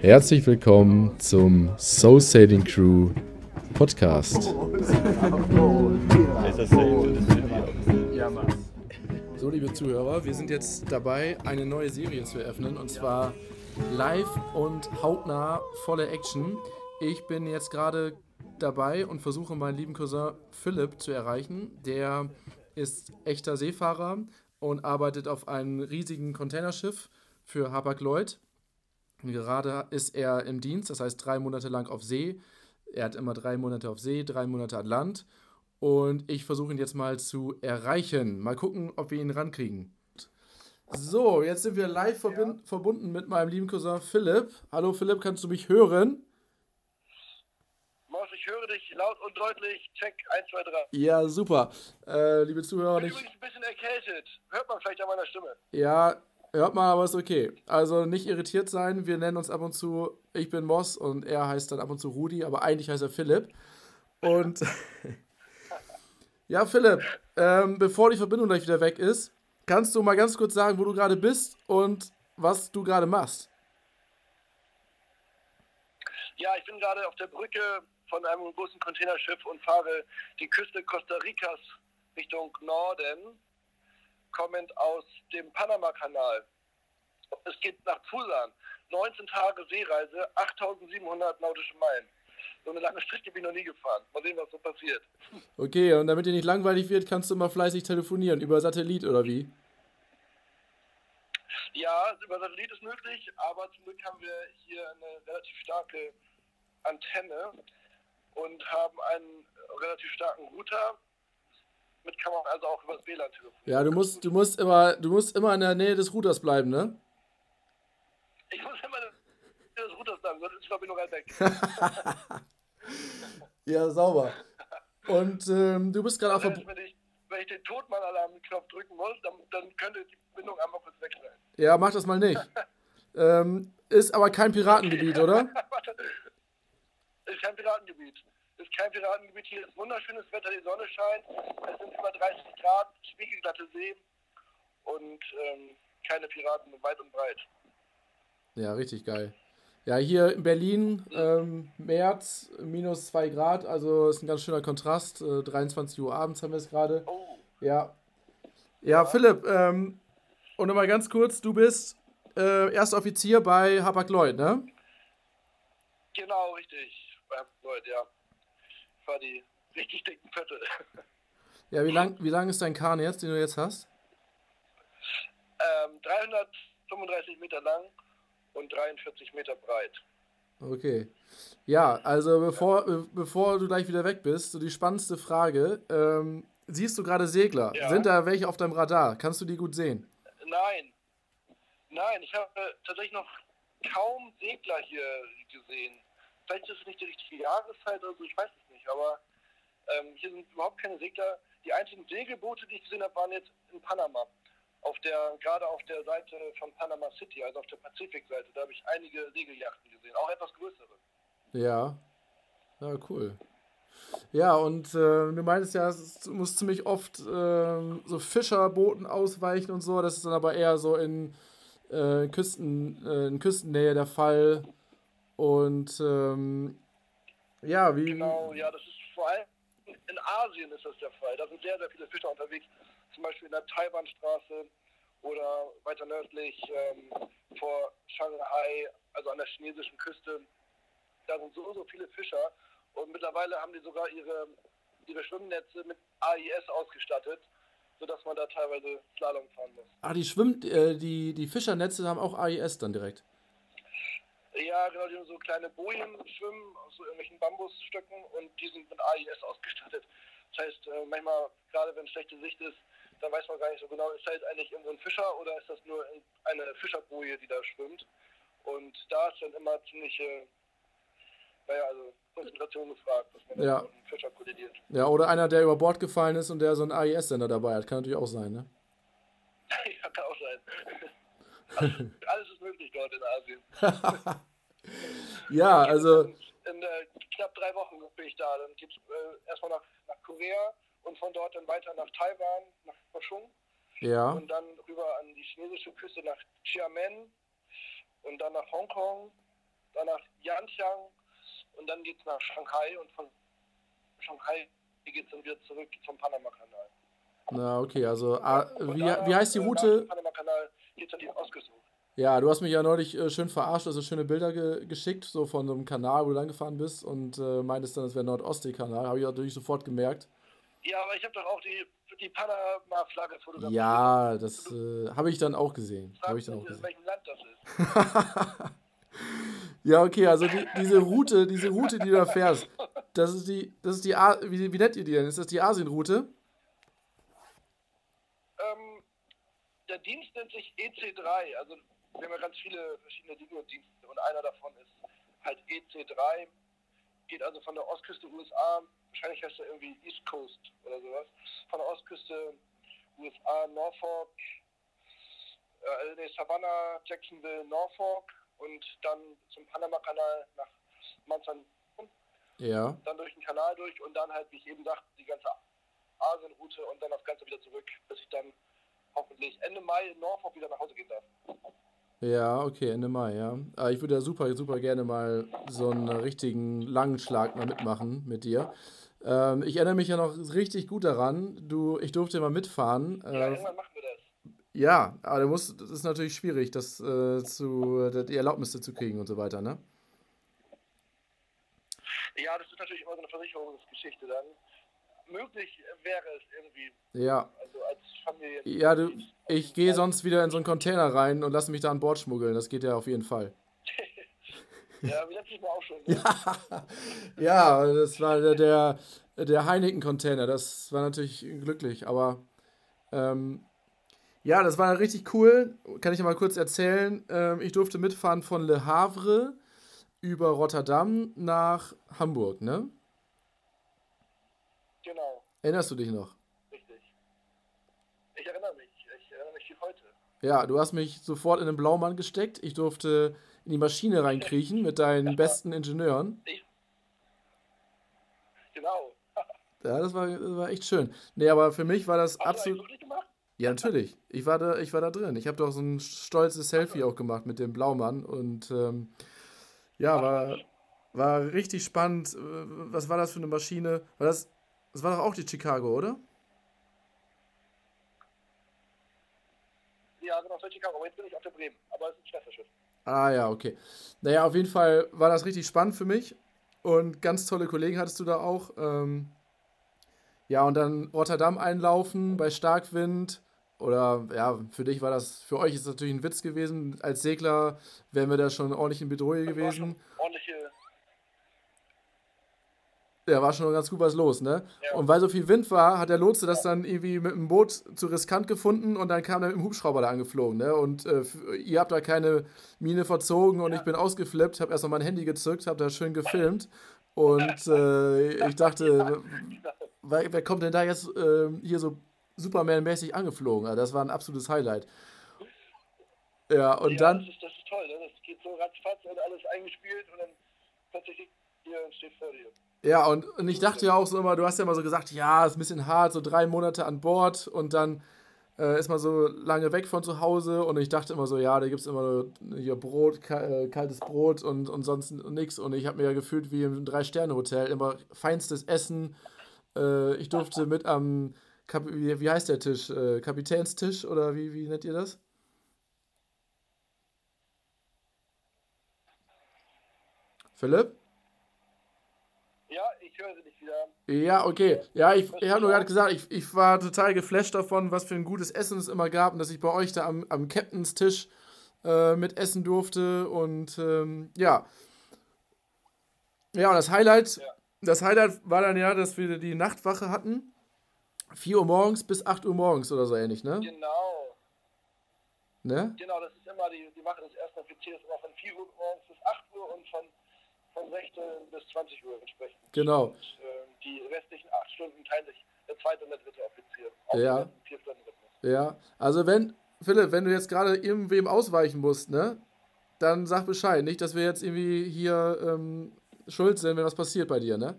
Herzlich willkommen zum Soul Sailing Crew Podcast. So, liebe Zuhörer, wir sind jetzt dabei, eine neue Serie zu eröffnen und zwar live und hautnah volle Action. Ich bin jetzt gerade dabei und versuche meinen lieben Cousin Philipp zu erreichen. Der ist echter Seefahrer und arbeitet auf einem riesigen Containerschiff für Hapag-Lloyd. Gerade ist er im Dienst, das heißt drei Monate lang auf See. Er hat immer drei Monate auf See, drei Monate an Land. Und ich versuche ihn jetzt mal zu erreichen. Mal gucken, ob wir ihn rankriegen. So, jetzt sind wir live ja. verbunden mit meinem lieben Cousin Philipp. Hallo Philipp, kannst du mich hören? Ich höre dich laut und deutlich. Check 1, 2, 3. Ja, super. Äh, liebe Zuhörer, ich bin übrigens ein bisschen erkältet. Hört man vielleicht an meiner Stimme. Ja, Hört man, aber ist okay. Also nicht irritiert sein. Wir nennen uns ab und zu, ich bin Moss und er heißt dann ab und zu Rudi, aber eigentlich heißt er Philipp. Und ja, Philipp, ähm, bevor die Verbindung gleich wieder weg ist, kannst du mal ganz kurz sagen, wo du gerade bist und was du gerade machst? Ja, ich bin gerade auf der Brücke von einem großen Containerschiff und fahre die Küste Costa Ricas Richtung Norden kommend aus dem Panama-Kanal. Es geht nach Pusan. 19 Tage Seereise, 8700 nautische Meilen. So eine lange Strecke bin ich noch nie gefahren. Mal sehen, was so passiert. Okay, und damit dir nicht langweilig wird, kannst du mal fleißig telefonieren. Über Satellit oder wie? Ja, über Satellit ist möglich, aber zum Glück haben wir hier eine relativ starke Antenne und haben einen relativ starken Router mit kann man also auch über das WLAN telefonieren. Ja, du musst, du musst immer, du musst immer in der Nähe des Routers bleiben, ne? Ich muss immer in der Nähe des Routers bleiben, sonst ist die Verbindung halt weg. ja, sauber. Und ähm, du bist gerade auf der... Wenn ich, wenn ich den Totmann-Alarm-Knopf drücken muss, dann, dann könnte die Verbindung einmal kurz wegstellen. Ja, mach das mal nicht. ähm, ist aber kein Piratengebiet, oder? ist kein Piratengebiet ist kein Piratengebiet. Hier ist wunderschönes Wetter, die Sonne scheint. Es sind über 30 Grad, spiegelglatte See und ähm, keine Piraten weit und breit. Ja, richtig geil. Ja, hier in Berlin, ähm, März, minus 2 Grad, also ist ein ganz schöner Kontrast. Äh, 23 Uhr abends haben wir es gerade. Oh. Ja. Ja, ja. Philipp, ähm, und nochmal ganz kurz, du bist äh, erster Offizier bei Hapag-Lloyd, ne? Genau, richtig. Bei Hapag-Lloyd, ja war die richtig dicken Pötte. Ja, wie lang, wie lang ist dein Kahn jetzt, den du jetzt hast? Ähm, 335 Meter lang und 43 Meter breit. Okay. Ja, also bevor, ja. bevor du gleich wieder weg bist, so die spannendste Frage. Ähm, siehst du gerade Segler? Ja. Sind da welche auf deinem Radar? Kannst du die gut sehen? Nein. Nein, ich habe tatsächlich noch kaum Segler hier gesehen. Vielleicht ist es nicht die richtige Jahreszeit, also ich weiß es nicht, aber ähm, hier sind überhaupt keine Segler. Die einzigen Segelboote, die ich gesehen habe, waren jetzt in Panama. Auf der, gerade auf der Seite von Panama City, also auf der Pazifikseite, da habe ich einige Segeljachten gesehen, auch etwas größere. Ja. Ja, cool. Ja, und äh, du meintest ja, es muss ziemlich oft äh, so Fischerbooten ausweichen und so. Das ist dann aber eher so in, äh, Küsten, äh, in Küstennähe der Fall. Und ähm, ja, wie. Genau, ja, das ist vor allem in Asien ist das der Fall. Da sind sehr, sehr viele Fischer unterwegs. Zum Beispiel in der Taiwanstraße oder weiter nördlich ähm, vor Shanghai, also an der chinesischen Küste. Da sind so, so viele Fischer. Und mittlerweile haben die sogar ihre, ihre Schwimmnetze mit AIS ausgestattet, sodass man da teilweise Slalom fahren muss. Ah, die Schwimm, äh, die, die Fischernetze haben auch AIS dann direkt. Ja, genau, die haben so kleine Bojen schwimmen aus so irgendwelchen Bambusstöcken und die sind mit AIS ausgestattet. Das heißt, äh, manchmal, gerade wenn schlechte Sicht ist, dann weiß man gar nicht so genau, ist da jetzt eigentlich irgendwo ein Fischer oder ist das nur eine Fischerboje, die da schwimmt. Und da ist dann immer ziemliche, naja, also Konzentration gefragt, dass man ja. mit einem Fischer kollidiert. Ja, oder einer, der über Bord gefallen ist und der so einen AIS-Sender dabei hat. Kann natürlich auch sein, ne? ja, kann auch sein. alles, alles ist möglich dort in Asien. ja, also. In, in äh, knapp drei Wochen bin ich da. Dann geht es äh, erstmal nach, nach Korea und von dort dann weiter nach Taiwan, nach Kaohsiung. Ja. Und dann rüber an die chinesische Küste nach Xiamen und dann nach Hongkong, dann nach Yantiang und dann geht es nach Shanghai und von Shanghai geht es dann wieder zurück zum Panama-Kanal. Na, okay, also ah, wie, wie heißt die äh, Route? Panama-Kanal geht dann die Ostküste. Ja, du hast mich ja neulich äh, schön verarscht, also schöne Bilder ge geschickt, so von so einem Kanal, wo du langgefahren bist und äh, meintest dann, es wäre Nordostsee-Kanal. Habe ich natürlich sofort gemerkt. Ja, aber ich habe doch auch die, die Panama-Flagge fotografiert. Ja, das äh, habe ich dann auch gesehen. Habe ich dann auch gesehen. welchem Land das ist. Ja, okay, also die, diese Route, diese Route, die du da fährst, das ist die, das ist die, A wie, wie nennt ihr die denn? Ist das die Asienroute? Ähm, der Dienst nennt sich EC3. Also wir haben ja ganz viele verschiedene Linien-Dienste und einer davon ist halt EC3. Geht also von der Ostküste USA, wahrscheinlich heißt er irgendwie East Coast oder sowas, von der Ostküste USA, Norfolk, äh, nee, Savannah, Jacksonville, Norfolk und dann zum Panama-Kanal nach Manzan, Ja. dann durch den Kanal durch und dann halt, wie ich eben sagte, die ganze Asienroute und dann das Ganze wieder zurück, bis ich dann hoffentlich Ende Mai in Norfolk wieder nach Hause gehen darf. Ja, okay, Ende Mai, ja. Aber ich würde ja super, super gerne mal so einen richtigen langen Schlag mal mitmachen mit dir. Ähm, ich erinnere mich ja noch richtig gut daran. Du, ich durfte mal mitfahren. Ja, Äh, irgendwann machen wir das. ja, aber du musst, das ist natürlich schwierig, das äh, zu, die Erlaubnisse zu kriegen und so weiter, ne? Ja, das ist natürlich immer so eine Versicherungsgeschichte dann. Möglich wäre es irgendwie, Ja, also als Familie. ja, du, ich gehe sonst wieder in so einen Container rein und lasse mich da an Bord schmuggeln. Das geht ja auf jeden Fall. Ja, wie letztes Mal auch schon. Ne? Ja, das war der, der, der Heineken-Container. Das war natürlich glücklich, aber ähm, ja, das war richtig cool. Kann ich ja mal kurz erzählen. Ähm, ich durfte mitfahren von Le Havre über Rotterdam nach Hamburg, ne? Erinnerst du dich noch? richtig. Ich erinnere mich. Ich erinnere mich wie heute. Ja, du hast mich sofort in den Blaumann gesteckt. Ich durfte in die Maschine reinkriechen mit deinen besten Ingenieuren. Genau. Ja, das war, das war echt schön. Nee, aber für mich war das Hast du absolut. wirklich gemacht? Ja, natürlich. Ich war da, ich war da drin. Ich habe doch so ein stolzes Selfie auch gemacht mit dem Blaumann und ähm, ja, war, war richtig spannend. Was war das für eine Maschine? War das, das war doch auch die Chicago, oder? Ja, genau, solche Chicago. Aber jetzt bin ich auf der Bremen. Aber es ist ein Schwesterschiff. Ah ja, okay. Naja, auf jeden Fall war das richtig spannend für mich und ganz tolle Kollegen hattest du da auch. Ähm, ja, und dann Rotterdam einlaufen bei Starkwind. Oder ja, für dich war das, für euch ist das natürlich ein Witz gewesen. Als Segler wären wir da schon ordentlich in Bedrohung Das war gewesen. schon ordentliche. Ja, war schon ganz gut was los, ne? Ja. Und weil so viel Wind war, hat der Lotse das dann irgendwie mit dem Boot zu riskant gefunden und dann kam er mit dem Hubschrauber da angeflogen, ne? Und äh, ihr habt da keine Mine verzogen und Ja. ich bin ausgeflippt, hab erstmal mein Handy gezückt, hab da schön gefilmt und äh, ich dachte, wer, wer kommt denn da jetzt ähm, hier so Superman-mäßig angeflogen? Also das war ein absolutes Highlight. Ja, und ja, dann, Das ist, das ist toll. Ne? Das geht so ratzfatz und alles eingespielt und dann plötzlich hier steht vor. Ja, und, und ich dachte ja auch so immer, du hast ja immer so gesagt, ja, ist ein bisschen hart, so drei Monate an Bord und dann äh, ist man so lange weg von zu Hause und ich dachte immer so, ja, da gibt es immer hier Brot, äh, kaltes Brot und, und sonst nichts und ich habe mir ja gefühlt wie im Drei-Sterne-Hotel, immer feinstes Essen. Äh, ich durfte mit am, Kap wie, wie heißt der Tisch? Äh, Kapitänstisch oder wie, wie nennt ihr das? Philipp? Ich höre sie nicht wieder. Ja, okay. Ja, ich, ich habe nur gerade gesagt, ich, ich war total geflasht davon, was für ein gutes Essen es immer gab und dass ich bei euch da am, am Captains Tisch äh, mit essen durfte und ähm, ja. Ja, und das Highlight, Ja. das Highlight war dann ja, dass wir die Nachtwache hatten. 4 Uhr morgens bis 8 Uhr morgens oder so ähnlich, ne? Genau. Ne? Genau, das ist immer die, die Wache des ersten Offiziers immer von 4 Uhr morgens bis 8 Uhr und von, von 16 bis 20 Uhr entsprechend. Genau. Und äh, die restlichen 8 Stunden teilen sich der zweite und der dritte Offizier. Auf Ja. den 4 Stunden Rhythmus. Ja, also wenn, Philipp, wenn du jetzt gerade irgendwem ausweichen musst, ne? Dann sag Bescheid. Nicht, dass wir jetzt irgendwie hier ähm, schuld sind, wenn was passiert bei dir, ne?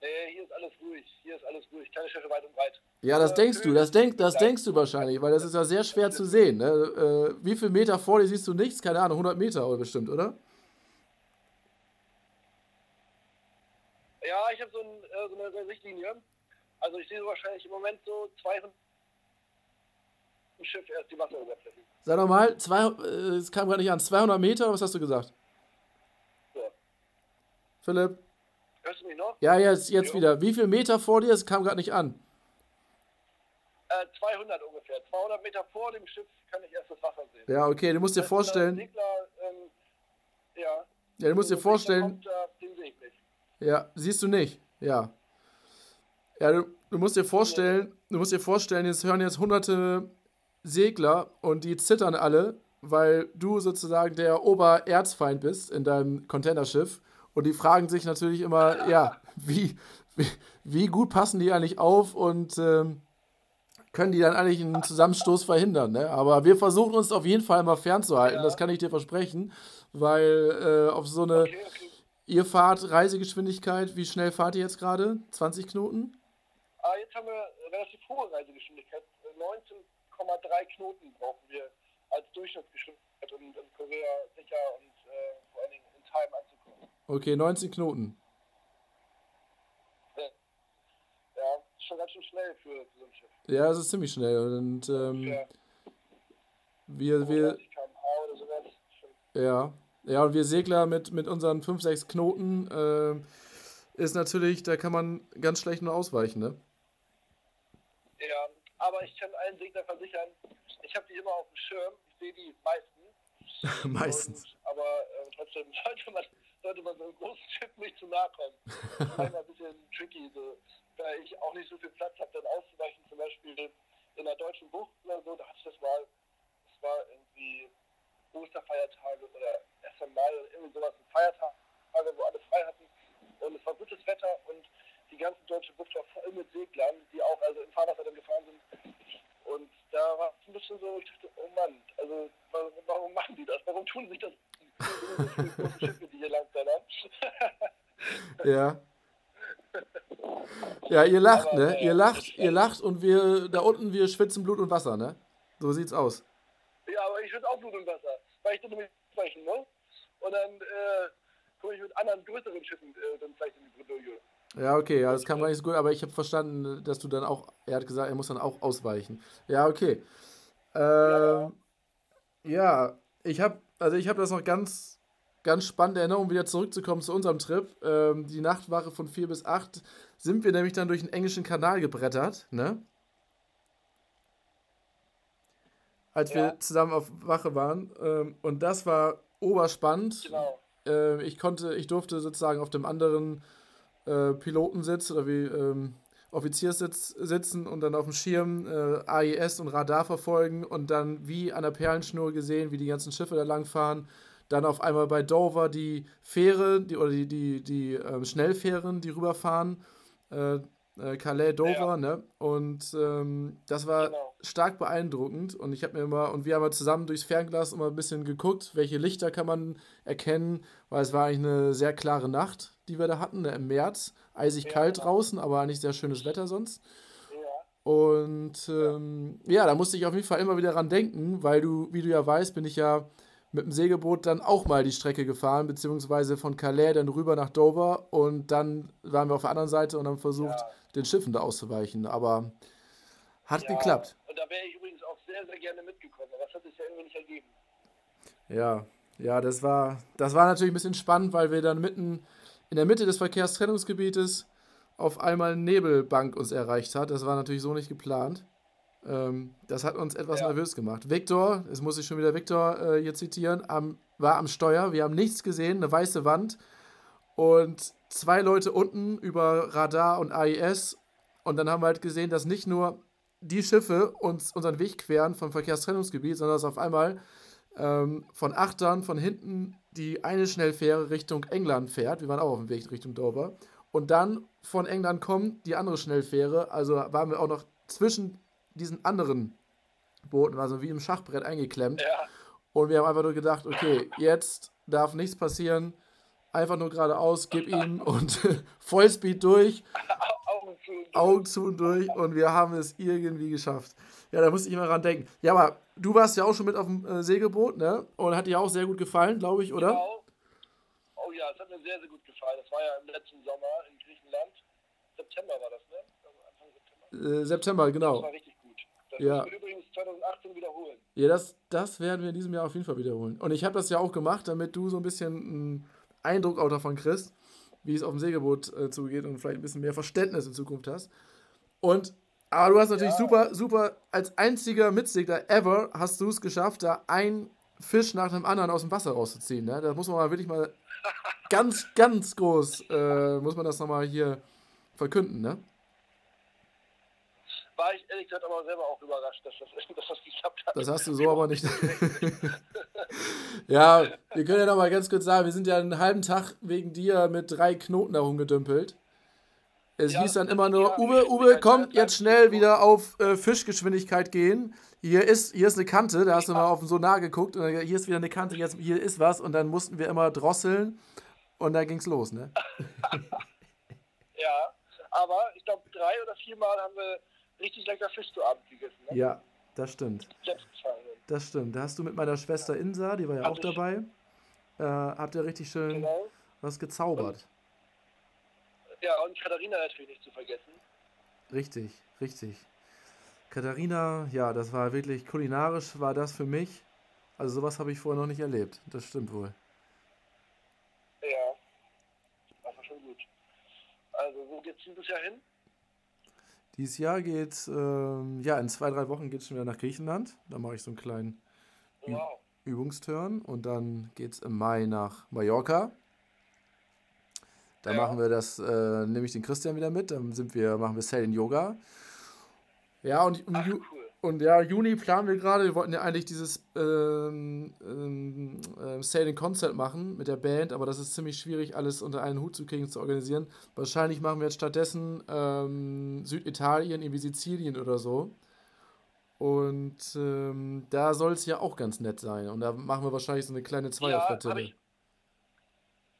Äh, hier ist alles ruhig. Hier ist alles ruhig. Keine Schiffe weit und breit. Ja, das denkst du, das, denk, das denkst du wahrscheinlich, weil das ist ja sehr schwer zu sehen. Ne? Äh, wie viele Meter vor dir siehst du nichts? Keine Ahnung, 100 Meter oder bestimmt, oder? Ja, ich habe so, ein, äh, so, eine, Sichtlinie. Also ich sehe wahrscheinlich im Moment so 200 im Schiff erst die Wasseroberfläche. Sag nochmal, äh, es kam gerade nicht an, 200 Meter, was hast du gesagt? So. Philipp? Hörst du mich noch? Ja, jetzt, jetzt wieder. Wie viele Meter vor dir? Es kam gerade nicht an. Äh, 200 ungefähr. 200 Meter vor dem Schiff kann ich erst das Wasser sehen. Ja, okay, du musst dir vorstellen. Segler, ähm, ja. Ja, du musst dir vorstellen. Äh. Ja, siehst du nicht. Ja. Ja, du, du musst dir vorstellen, du musst dir vorstellen, jetzt hören jetzt hunderte Segler und die zittern alle, weil du sozusagen der Obererzfeind bist in deinem Containerschiff. Und die fragen sich natürlich immer, ja, wie, wie, wie gut passen die eigentlich auf und ähm, können die dann eigentlich einen Zusammenstoß verhindern. Ne? Aber wir versuchen uns auf jeden Fall immer fernzuhalten, ja. das kann ich dir versprechen, weil äh, auf so eine. Okay, okay. Ihr fahrt Reisegeschwindigkeit, wie schnell fahrt ihr jetzt gerade? 20 Knoten? Ah, jetzt haben wir relativ hohe Reisegeschwindigkeit. 19,3 Knoten brauchen wir als Durchschnittsgeschwindigkeit, um in Korea sicher und äh, vor allen Dingen in Time. Okay, 19 Knoten. Ja, ist schon ganz schön schnell für, für so ein Schiff. Ja, es ist ziemlich schnell. Und ähm, ja. wir, wir. Ja. Ja, und wir Segler mit, mit unseren 5, 6 Knoten äh, ist natürlich, da kann man ganz schlecht nur ausweichen, ne? Ja, aber ich kann allen Seglern versichern, ich habe die immer auf dem Schirm, ich sehe die meistens. meistens. Und, aber äh, trotzdem sollte man, sollte man so einem großen Schiff nicht zu nahe kommen. Das ist ein bisschen tricky, so, da ich auch nicht so viel Platz habe, dann auszuweichen, zum Beispiel in der deutschen Bucht oder so, da hatte ich das mal, das war irgendwie Osterfeiertage oder 1. Mai oder irgendwie sowas, Feiertage, wo alle frei hatten. Und es war gutes Wetter und die ganze deutsche Bucht war voll mit Seglern, die auch also im Fahrwasser dann gefahren sind. Und da war es ein bisschen so, ich dachte, oh Mann, also warum, warum machen die das? Warum tun sich das so viele große Schiffe, die hier lang Ja. Ja, ihr lacht, Aber, ne? Ihr lacht, ihr lacht und wir da unten, wir schwitzen Blut und Wasser, ne? So sieht's aus. Ja, aber ich schwitze auch Blut und Wasser, weil ich dann nämlich sprechen, ne? Und dann äh, komme ich mit anderen größeren Schiffen äh, dann vielleicht in die Bredouille. Ja, okay, ja, das kam gar nicht so gut, aber ich habe verstanden, dass du dann auch, er hat gesagt, er muss dann auch ausweichen. Ja, okay. Äh, ja. ja, ich habe, also ich habe das noch ganz, ganz spannende Erinnerung, wieder zurückzukommen zu unserem Trip. Ähm, die Nachtwache von 4 bis 8 sind wir nämlich dann durch den englischen Kanal gebrettert, ne? Als ja. wir zusammen auf Wache waren. Ähm, und das war oberspannend. Genau. Äh, ich konnte, ich durfte sozusagen auf dem anderen äh, Pilotensitz oder wie ähm, Offizierssitz sitzen und dann auf dem Schirm äh, AIS und Radar verfolgen und dann wie an der Perlenschnur gesehen, wie die ganzen Schiffe da langfahren. Dann auf einmal bei Dover die Fähre, die, oder die, die, die äh, Schnellfähren, die rüberfahren. Äh, äh Calais, Dover, ja. ne? Und ähm, das war genau. stark beeindruckend. Und ich habe mir immer, und wir haben zusammen durchs Fernglas immer ein bisschen geguckt, welche Lichter kann man erkennen, weil es war eigentlich eine sehr klare Nacht die wir da hatten, ne, im März. Eisig ja, kalt genau. draußen, aber eigentlich sehr schönes Wetter sonst. Ja. Und ähm, ja, da musste ich auf jeden Fall immer wieder dran denken, weil du, wie du ja weißt, bin ich ja mit dem Segelboot dann auch mal die Strecke gefahren, beziehungsweise von Calais dann rüber nach Dover und dann waren wir auf der anderen Seite und haben versucht, ja. den Schiffen da auszuweichen. Aber hat ja, geklappt. Und da wäre ich übrigens auch sehr, sehr gerne mitgekommen, aber das hat sich ja irgendwie nicht ergeben. Ja, ja, das war, das war natürlich ein bisschen spannend, weil wir dann mitten in der Mitte des Verkehrstrennungsgebietes auf einmal eine Nebelbank uns erreicht hat. Das war natürlich so nicht geplant. Ähm, das hat uns etwas ja. nervös gemacht. Victor, jetzt muss ich schon wieder Victor äh, hier zitieren, am, war am Steuer. Wir haben nichts gesehen, eine weiße Wand und zwei Leute unten über Radar und AIS. Und dann haben wir halt gesehen, dass nicht nur die Schiffe uns unseren Weg queren vom Verkehrstrennungsgebiet, sondern dass auf einmal ähm, von Achtern von hinten die eine Schnellfähre Richtung England fährt. Wir waren auch auf dem Weg Richtung Dover. Und dann von England kommt die andere Schnellfähre. Also waren wir auch noch zwischen diesen anderen Booten, also wie im Schachbrett eingeklemmt. Ja. Und wir haben einfach nur gedacht, okay, jetzt darf nichts passieren. Einfach nur geradeaus, gib ihm und Vollspeed durch. Augen zu. und durch. Augen zu und durch und wir haben es irgendwie geschafft. Ja, da musste ich mal ran denken. Ja, aber du warst ja auch schon mit auf dem äh, Segelboot, ne? Und hat dir auch sehr gut gefallen, glaube ich, oder? Genau. Oh ja, es hat mir sehr, sehr gut gefallen. Das war ja im letzten Sommer in Griechenland. September war das, ne? Also Anfang September. Äh, September, Das genau. war richtig. Das Ja. müssen wir übrigens 2018 wiederholen. Ja, das, das werden wir in diesem Jahr auf jeden Fall wiederholen. Und ich habe das ja auch gemacht, damit du so ein bisschen einen Eindruck auch davon kriegst, wie es auf dem Segelboot äh, zugeht und vielleicht ein bisschen mehr Verständnis in Zukunft hast. Und, aber du hast natürlich Ja. super, super, als einziger Mitsegler ever hast du es geschafft, da ein Fisch nach dem anderen aus dem Wasser rauszuziehen. Ne? Da muss man mal wirklich mal ganz, ganz groß, äh, muss man das nochmal hier verkünden, ne? War ich ehrlich gesagt aber selber auch überrascht, dass das, dass das geklappt hat. Das hast du so aber nicht. ja, wir können ja noch mal ganz kurz sagen, wir sind ja einen halben Tag wegen dir mit drei Knoten da rumgedümpelt. Es Ja, hieß dann immer nur, ja, Uwe, Uwe, komm, jetzt schnell wieder auf äh, Fischgeschwindigkeit gehen. Hier ist, hier ist eine Kante, da hast du mal auf den Sonar geguckt und dann, hier ist wieder eine Kante, jetzt, hier ist was und dann mussten wir immer drosseln und dann ging's los, ne? Ja, aber ich glaube, drei oder viermal haben wir richtig lecker Fisch zu Abend gegessen. Ne? Ja, das stimmt. Das stimmt. Da hast du mit meiner Schwester Insa, die war ja Hab auch ich. dabei, äh, habt ihr richtig schön Genau. was gezaubert. Ja, und Katharina natürlich nicht zu vergessen. Richtig, richtig. Katharina, ja, das war wirklich kulinarisch, war das für mich. Also sowas habe ich vorher noch nicht erlebt. Das stimmt wohl. Ja, das war schon gut. Also, wo geht's dieses Jahr hin? Dieses Jahr geht, ähm, ja, in zwei, drei Wochen geht es schon wieder nach Griechenland. Da mache ich so einen kleinen Ü- Wow. Übungsturn. Und dann geht es im Mai nach Mallorca. Da Ja. machen wir das, äh, nehme ich den Christian wieder mit. Dann sind wir, machen wir Sailing Yoga. Ja, und im Ach, cool. Und ja, Juni planen wir gerade. Wir wollten ja eigentlich dieses ähm, ähm, ähm, Sailing Concert machen mit der Band, aber das ist ziemlich schwierig, alles unter einen Hut zu kriegen, zu organisieren. Wahrscheinlich machen wir jetzt stattdessen ähm, Süditalien, irgendwie Sizilien oder so. Und ähm, da soll es ja auch ganz nett sein. Und da machen wir wahrscheinlich so eine kleine Ja, Zweierflottille. habe ich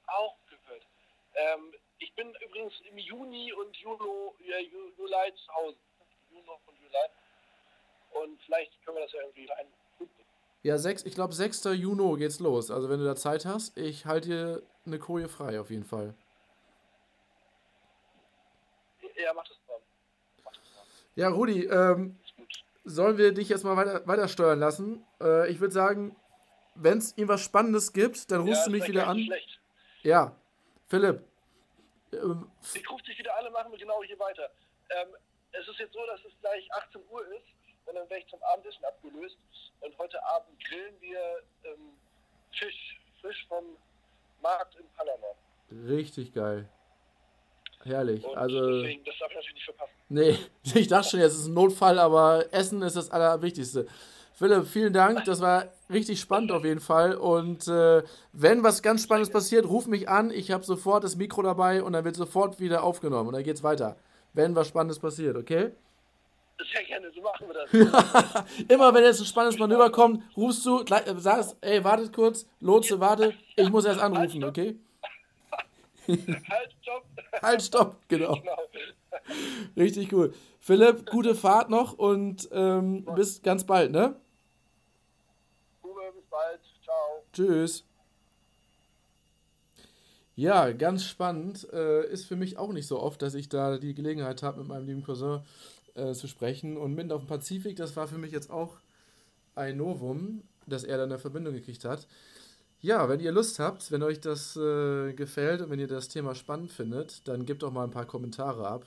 auch gehört. Ähm, ich bin übrigens im Juni und Julo, ja, Ju- Juli zu Hause. Juno und Juli. Und vielleicht können wir das ja irgendwie rein. Ja, sechs, ich glaube, 6. Juni geht's los. Also wenn du da Zeit hast, ich halte dir eine Koje frei auf jeden Fall. Ja, mach das mal. Mach das mal. Ja, Rudi, ähm, sollen wir dich jetzt mal weiter, weiter steuern lassen? Äh, ich würde sagen, wenn es irgendwas Spannendes gibt, dann rufst ja, du mich wieder an. Schlecht. Ja, Philipp. Ähm, Ich rufe dich wieder an und machen wir genau hier weiter. Ähm, es ist jetzt so, dass es gleich 18 Uhr ist dann werde ich zum Abendessen abgelöst. Und heute Abend grillen wir ähm, Fisch. Fisch vom Markt in Panama. richtig geil. Herrlich. Und Also, deswegen, das darf ich natürlich nicht verpassen. nee, ich dachte schon, jetzt ist ein Notfall, aber Essen ist das Allerwichtigste. Philipp, vielen Dank. Das war richtig spannend auf jeden Fall. Und äh, wenn was ganz Spannendes passiert, ruf mich an. Ich habe sofort das Mikro dabei und dann wird sofort wieder aufgenommen. Und dann geht's weiter. Wenn was Spannendes passiert, okay? Sehr gerne, so machen wir das. Immer wenn jetzt ein spannendes Manöver kommt, rufst du, äh, sagst, ey, wartet kurz, Lotse, warte, ich muss erst anrufen, okay? halt, stopp. Halt, stopp, genau. genau. Richtig cool. Philipp, gute Fahrt noch und ähm, bis ganz bald, ne? Uwe, bis bald. Ciao. Tschüss. Ja, ganz spannend. Äh, ist für mich auch nicht so oft, dass ich da die Gelegenheit habe, mit meinem lieben Cousin äh, zu sprechen. Und mitten auf dem Pazifik, das war für mich jetzt auch ein Novum, dass er da eine Verbindung gekriegt hat. Ja, wenn ihr Lust habt, wenn euch das äh, gefällt und wenn ihr das Thema spannend findet, dann gebt doch mal ein paar Kommentare ab.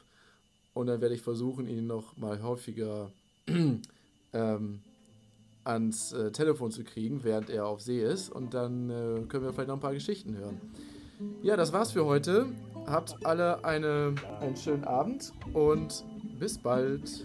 Und dann werde ich versuchen, ihn noch mal häufiger ähm, ans äh, Telefon zu kriegen, während er auf See ist. Und dann äh, können wir vielleicht noch ein paar Geschichten hören. Ja, das war's für heute. Habt alle eine, einen schönen Abend und bis bald.